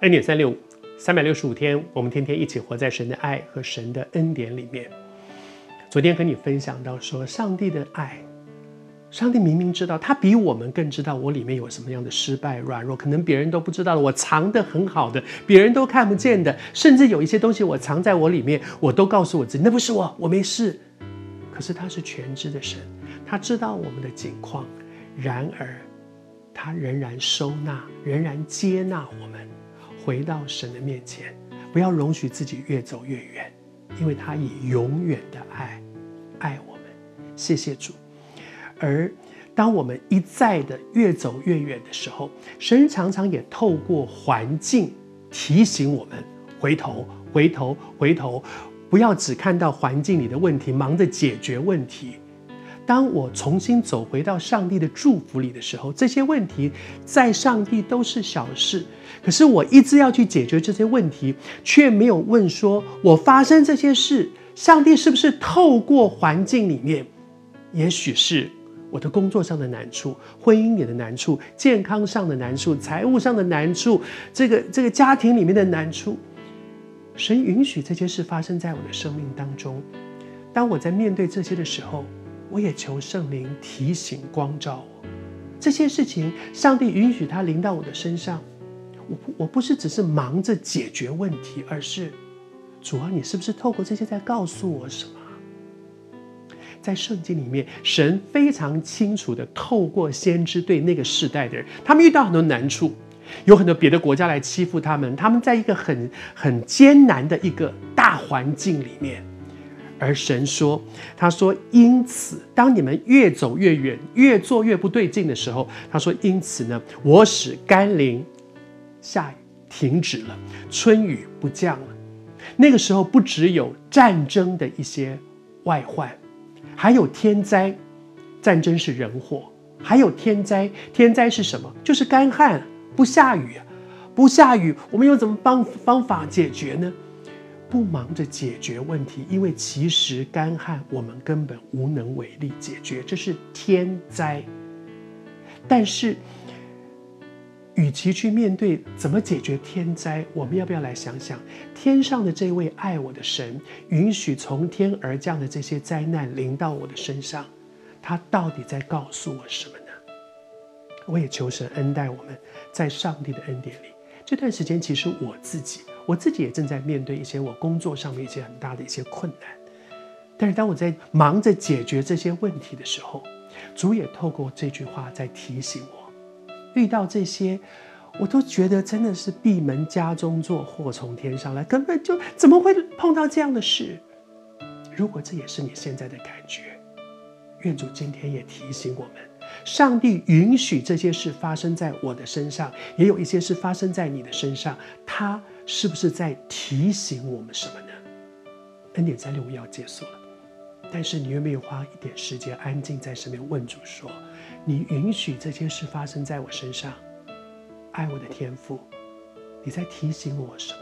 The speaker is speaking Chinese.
恩典三六五，三百六十五天，我们天天一起活在神的爱和神的恩典里面。昨天和你分享到说，上帝的爱，上帝明明知道，他比我们更知道我里面有什么样的失败、软弱，可能别人都不知道的，我藏得很好的，别人都看不见的，甚至有一些东西我藏在我里面，我都告诉我自己，那不是我，我没事。可是他是全知的神，他知道我们的境况，然而他仍然收纳，仍然接纳我们。回到神的面前，不要容许自己越走越远，因为他以永远的爱爱我们。谢谢主。而当我们一再的越走越远的时候，神常常也透过环境提醒我们回头、回头、回头，不要只看到环境里的问题，忙着解决问题。当我重新走回到上帝的祝福里的时候，这些问题在上帝都是小事。可是我一直要去解决这些问题，却没有问说：我发生这些事，上帝是不是透过环境里面？也许是我的工作上的难处、婚姻里的难处、健康上的难处、财务上的难处、这个这个家庭里面的难处。神允许这些事发生在我的生命当中。当我在面对这些的时候，我也求圣灵提醒、光照我，这些事情，上帝允许他临到我的身上。我不，我不是只是忙着解决问题，而是主啊，你是不是透过这些在告诉我什么？在圣经里面，神非常清楚的透过先知对那个世代的人，他们遇到很多难处，有很多别的国家来欺负他们，他们在一个很很艰难的一个大环境里面。而神说：“他说，因此，当你们越走越远，越做越不对劲的时候，他说，因此呢，我使甘霖下雨停止了，春雨不降了。那个时候，不只有战争的一些外患，还有天灾。战争是人祸，还有天灾。天灾是什么？就是干旱，不下雨，不下雨，我们用怎么方方法解决呢？”不忙着解决问题，因为其实干旱我们根本无能为力解决，这是天灾。但是，与其去面对怎么解决天灾，我们要不要来想想，天上的这位爱我的神，允许从天而降的这些灾难临到我的身上，他到底在告诉我什么呢？我也求神恩待我们，在上帝的恩典里。这段时间，其实我自己，我自己也正在面对一些我工作上面一些很大的一些困难。但是当我在忙着解决这些问题的时候，主也透过这句话在提醒我：遇到这些，我都觉得真的是闭门家中坐，祸从天上来，根本就怎么会碰到这样的事？如果这也是你现在的感觉，愿主今天也提醒我们。上帝允许这些事发生在我的身上，也有一些事发生在你的身上。他是不是在提醒我们什么呢？恩典三六五要结束了，但是你愿不愿意花一点时间安静在身边问主说：“你允许这件事发生在我身上，爱我的天赋，你在提醒我什么？”